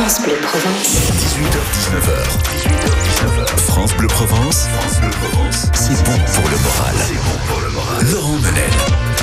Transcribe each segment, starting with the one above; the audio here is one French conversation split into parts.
France Bleu Provence. 18h19h. 18h19h. France Bleu Provence. France Bleu Provence. C'est bon pour le moral. C'est bon pour le moral. Laurent Menel.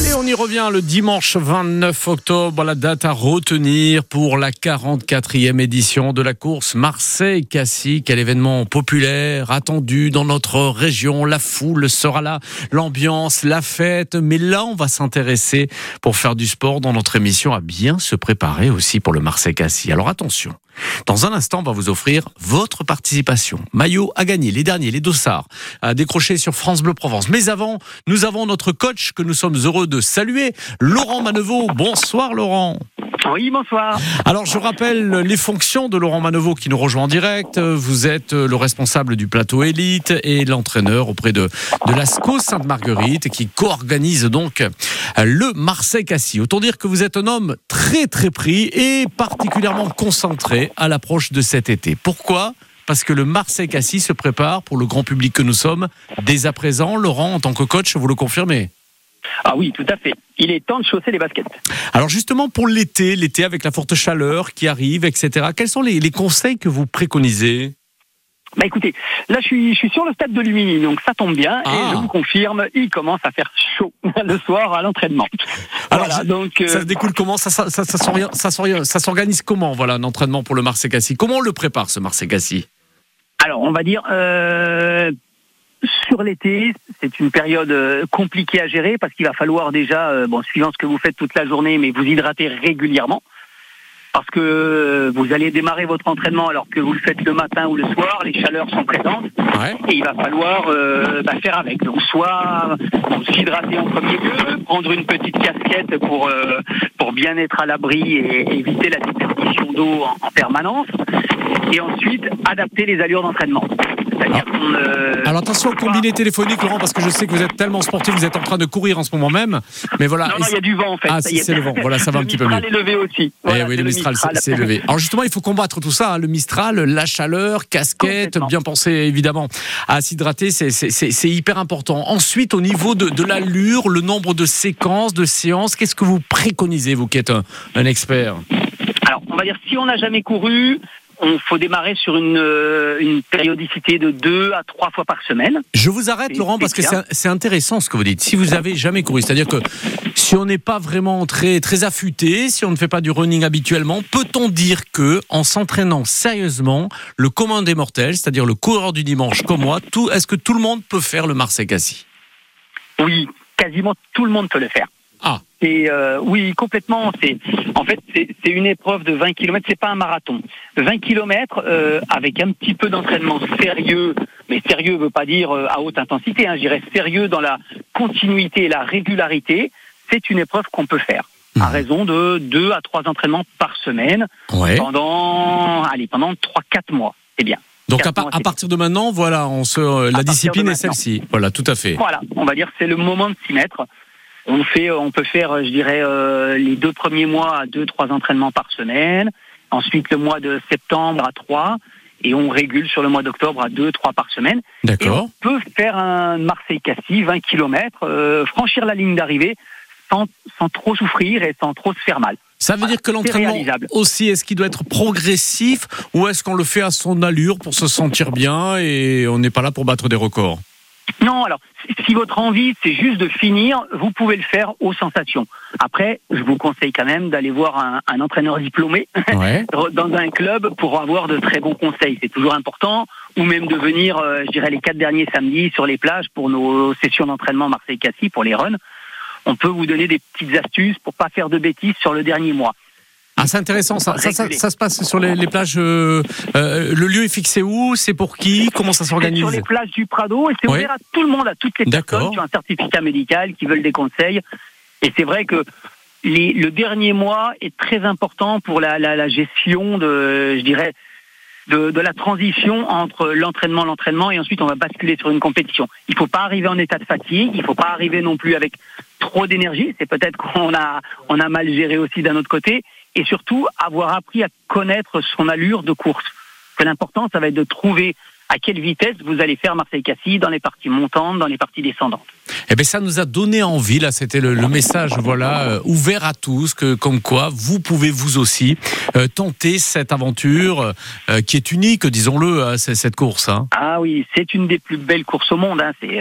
Allez, on y revient le dimanche 29 octobre, la date à retenir pour la 44e édition de la course Marseille-Cassis. Quel événement populaire, attendu dans notre région. La foule sera là, l'ambiance, la fête. Mais là, on va s'intéresser pour faire du sport dans notre émission à bien se préparer aussi pour le Marseille-Cassis. Alors attention. Dans un instant, on va vous offrir votre participation. Maillot à gagner, les derniers, les dossards à décrocher sur France Bleu Provence. Mais avant, nous avons notre coach que nous sommes heureux de saluer, Laurent Manevaux. Bonsoir Laurent. Oui, bonsoir. Alors je rappelle les fonctions de Laurent Manevaux qui nous rejoint en direct. Vous êtes le responsable du plateau élite et l'entraîneur auprès de, de la SCO Sainte-Marguerite qui co-organise donc le Marseille-Cassis. Autant dire que vous êtes un homme très très pris et particulièrement concentré à l'approche de cet été. Pourquoi? Parce que le Marseille-Cassis se prépare pour le grand public que nous sommes dès à présent. Laurent, en tant que coach, vous le confirmez? Ah oui, tout à fait. Il est temps de chausser les baskets. Alors justement pour l'été, l'été avec la forte chaleur qui arrive, etc. Quels sont les, les conseils que vous préconisez? Bah écoutez, là je suis, je suis sur le stade de Lumini, donc ça tombe bien. Ah. Et je vous confirme, il commence à faire chaud le soir à l'entraînement. Alors, Voilà, donc, euh, Ça se découle comment? Ça, ça, ça, ça s'organise comment Voilà un entraînement pour le Marseille-Cassis? Comment on le prépare ce Marseille-Cassis? Alors on va dire euh, sur l'été, c'est une période euh, compliquée à gérer parce qu'il va falloir déjà, euh, bon, suivant ce que vous faites toute la journée, mais vous hydrater régulièrement. Parce que euh, vous allez démarrer votre entraînement alors que vous le faites le matin ou le soir, les chaleurs sont présentes. Ouais. et il va falloir euh, bah, faire avec. Donc soit bon, s'hydrater en premier lieu, prendre une petite casquette pour euh, pour bien être à l'abri et éviter la déperdition d'eau en, en permanence, et ensuite adapter les allures d'entraînement. C'est-à-dire qu'on euh, Alors attention au combiné téléphonique, Laurent, parce que je sais que vous êtes tellement sportif, vous êtes en train de courir en ce moment même. Mais voilà. non, non, il y a du vent en fait. Ah, si, c'est le vent. Voilà, ça va un Le petit peu Mistral mieux. est levé aussi. Eh oui, le Mistral s'est- levé. Alors justement, il faut combattre tout ça, hein, le Mistral, la chaleur, casquette, bien penser évidemment à s'hydrater, c'est- hyper important. Ensuite, au niveau de, de l'allure, le nombre de séquences, de séances, qu'est-ce que vous préconisez, vous qui êtes un, un expert? Alors, on va dire, si on n'a jamais couru, on faut démarrer sur une, euh, une périodicité de deux à trois fois par semaine. Je vous arrête, Laurent, parce que c'est intéressant ce que vous dites. Si vous avez jamais couru, c'est-à-dire que si on n'est pas vraiment très, très affûté, si on ne fait pas du running habituellement, peut-on dire que en s'entraînant sérieusement, le commun des mortels, c'est-à-dire le coureur du dimanche comme moi, est-ce que tout le monde peut faire le Marseille-Cassis? Oui, quasiment tout le monde peut le faire. Ah. Et euh, oui, complètement. C'est en fait c'est c'est une épreuve de 20 km. C'est pas un marathon. 20 km euh, avec un petit peu d'entraînement sérieux, mais sérieux veut pas dire euh, à haute intensité. Hein, je dirais sérieux dans la continuité et la régularité. C'est une épreuve qu'on peut faire à Mhm. raison de deux à trois entraînements par semaine Ouais. pendant allez pendant trois quatre mois. C'est bien. Donc à, par- à c'est- partir de maintenant, voilà, on se, euh, la discipline est celle-ci. Voilà, tout à fait. Voilà, on va dire c'est le moment de s'y mettre. On fait, on peut faire, je dirais, euh, les deux premiers mois à deux, trois entraînements par semaine. Ensuite, le mois de septembre à trois. Et on régule sur le mois d'octobre à deux, trois par semaine. D'accord. on peut faire un Marseille-Cassis, 20 km, franchir la ligne d'arrivée sans, sans trop souffrir et sans trop se faire mal. Ça veut dire que l'entraînement aussi, est-ce qu'il doit être progressif ou est-ce qu'on le fait à son allure pour se sentir bien et on n'est pas là pour battre des records? Non, alors, si- votre envie, c'est juste de finir, vous pouvez le faire aux sensations. Après, je vous conseille quand même d'aller voir un, un entraîneur diplômé Ouais. dans un club pour avoir de très bons conseils. C'est toujours important. Ou même de venir, euh, je dirais, les quatre derniers samedis sur les plages pour nos sessions d'entraînement Marseille-Cassis, pour les runs. On peut vous donner des petites astuces pour pas faire de bêtises sur le dernier mois. Ah, c'est intéressant. Ça, ça, ça- Réguler. ça se passe sur les, les plages. euh, euh, le lieu est fixé où C'est pour qui Comment ça s'organise sur les plages du Prado et c'est Ouais. ouvert à tout le monde, à toutes les personnes qui ont un certificat médical, qui veulent des conseils. Et c'est vrai que les- le dernier mois est très important pour la, la- la gestion de, je dirais, de, de la transition entre l'entraînement, l'entraînement, et ensuite on va basculer sur une compétition. Il ne faut pas arriver en état de fatigue, il ne faut pas arriver non plus avec trop d'énergie. C'est peut-être qu'on a, on a mal géré aussi d'un autre côté, et surtout avoir appris à connaître son allure de course. Que l'important, ça va être de trouver à quelle vitesse vous allez faire Marseille-Cassis dans les parties montantes, dans les parties descendantes. Eh bien, ça nous a donné envie. Là, c'était le, message, voilà, euh, ouvert à tous, que comme quoi vous pouvez vous aussi euh, tenter cette aventure euh, qui est unique, disons-le, hein, cette course. Hein. Ah oui, c'est une des plus belles courses au monde. Hein. C'est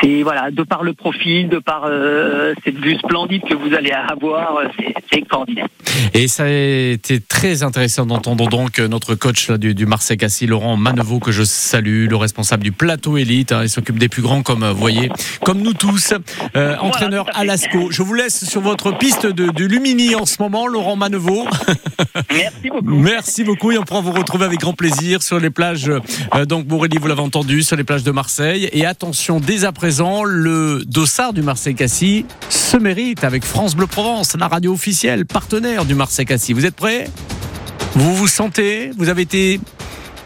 c'est voilà, de par le profil, de par euh, cette vue splendide que vous allez avoir, euh, c'est extraordinaire. Et ça a été très intéressant d'entendre donc notre coach là, du, du Marseille Cassis, Laurent Manevaux, que je salue, le responsable du plateau élite. Hein, il s'occupe des plus grands, comme vous voyez, comme nous tous. Euh, entraîneur à Lasco. Je vous laisse sur votre piste de, de Lumini en ce moment, Laurent Manevaux. Merci beaucoup. Merci beaucoup et on pourra vous retrouver avec grand plaisir sur les plages. donc Bourrelli, vous l'avez entendu, sur les plages de Marseille. Et attention, dès après le dossard du Marseille-Cassis se mérite avec France Bleu Provence, la radio officielle, partenaire du Marseille-Cassis. Vous êtes prêts? Vous vous sentez Vous avez été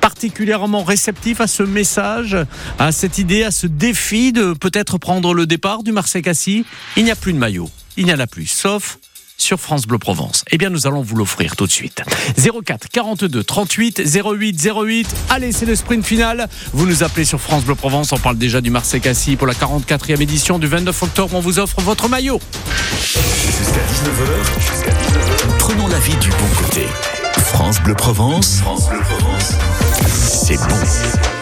particulièrement réceptif à ce message, à cette idée, à ce défi de peut-être prendre le départ du Marseille-Cassis? Il n'y a plus de maillot. Il n'y en a plus, sauf sur France Bleu Provence Eh bien, nous allons vous l'offrir tout de suite. 04 42 38 08 08. Allez, c'est le sprint final. Vous nous appelez sur France Bleu Provence. On parle déjà du Marseille Cassis pour la 44e édition du 29 octobre. On vous offre votre maillot. Jusqu'à 19h, prenons la vie du bon côté. France Bleu Provence, France Bleu Provence, c'est bon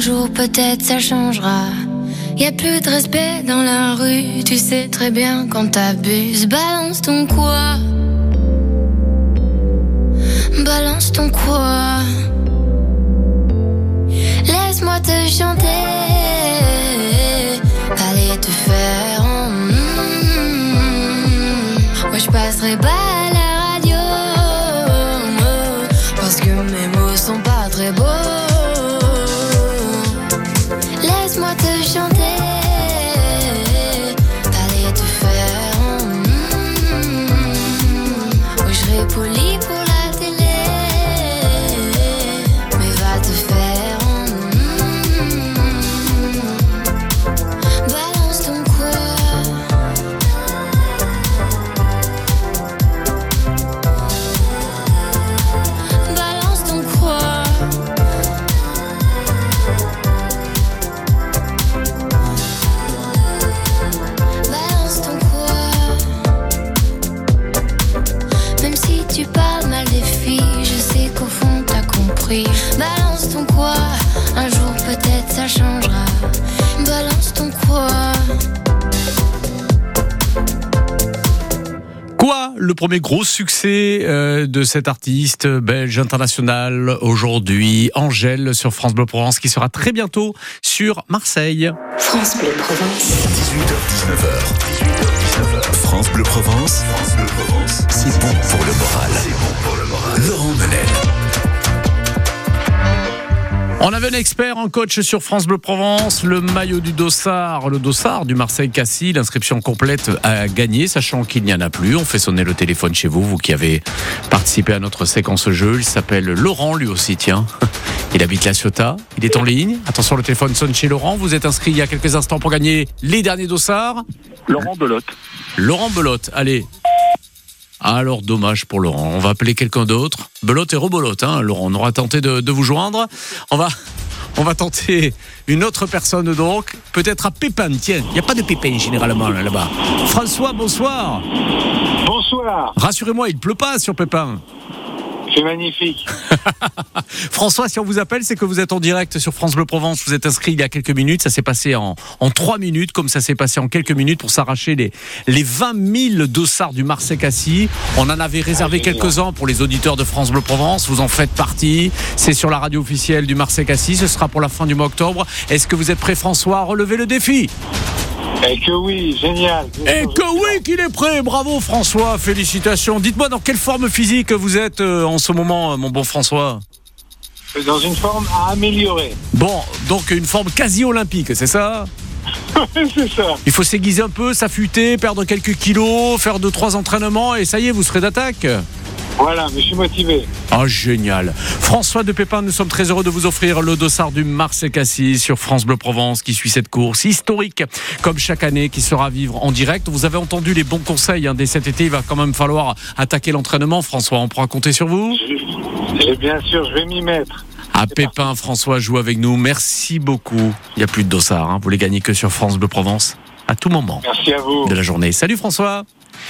peut-être ça changera. Y a plus de respect dans la rue, tu sais très bien quand t'abuses. Balance ton quoi? Balance ton quoi? Laisse-moi te chanter. Allez te faire. Le premier gros succès euh, de cet artiste belge international aujourd'hui, Angèle sur France Bleu Provence, qui sera très bientôt sur Marseille. France Bleu Provence. 18h19h. 18h19h. France Bleu Provence. France Bleu Provence. C'est bon pour le moral. C'est bon pour le moral. Laurent Menel. On avait un expert en coach sur France Bleu Provence, le maillot du Dossard, le Dossard du Marseille Cassis, l'inscription complète à gagner, sachant qu'il n'y en a plus. On fait sonner le téléphone chez vous, vous qui avez participé à notre séquence jeu. Il s'appelle Laurent, lui aussi, tiens. Il habite la Ciotat, il est en ligne. Attention, le téléphone sonne chez Laurent. Vous êtes inscrit il y a quelques instants pour gagner les derniers Dossards. Laurent Belotte. Laurent Belotte, allez. Alors dommage pour Laurent. On va appeler quelqu'un d'autre. Belote et rebolote, hein, Laurent. On aura tenté de, de vous joindre. On va, on va tenter une autre personne donc. Peut-être à Pépin. Tiens, il n'y a pas de Pépin généralement là, là-bas. François, bonsoir. Bonsoir. Rassurez-moi, il pleut pas sur Pépin. C'est magnifique. François, si on vous appelle, c'est que vous êtes en direct sur France Bleu Provence. Vous êtes inscrit il y a quelques minutes. Ça s'est passé en, en 3 minutes, comme ça s'est passé en quelques minutes pour s'arracher les, les 20 000 dossards du Marseille Cassis. On en avait réservé Ah, quelques-uns pour les auditeurs de France Bleu Provence. Vous en faites partie. C'est sur la radio officielle du Marseille Cassis. Ce sera pour la fin du mois octobre. Est-ce que vous êtes prêt, François, à relever le défi? Et que oui, génial. Et que oui, qu'il est prêt. Bravo, François. Félicitations. Dites-moi dans quelle forme physique vous êtes euh, en ce moment, euh, mon bon François? Dans une forme à améliorer. Bon, donc une forme quasi olympique, c'est ça? C'est ça. Il faut s'aiguiser un peu, s'affûter, perdre quelques kilos, faire deux trois entraînements et ça y est, vous serez d'attaque. Voilà, mais je suis motivé. Ah génial. François de Pépin, nous sommes très heureux de vous offrir le dossard du Marseille Cassis sur France Bleu Provence qui suit cette course historique comme chaque année qui sera à vivre en direct. Vous avez entendu les bons conseils hein, dès cet été, il va quand même falloir attaquer l'entraînement. François, on pourra compter sur vous? Et bien sûr, je vais m'y mettre. À Pépin, François joue avec nous. Merci beaucoup. Il n'y a plus de dossard, hein. vous les gagnez que sur France Bleu Provence à tout moment Merci à vous. de la journée. Salut François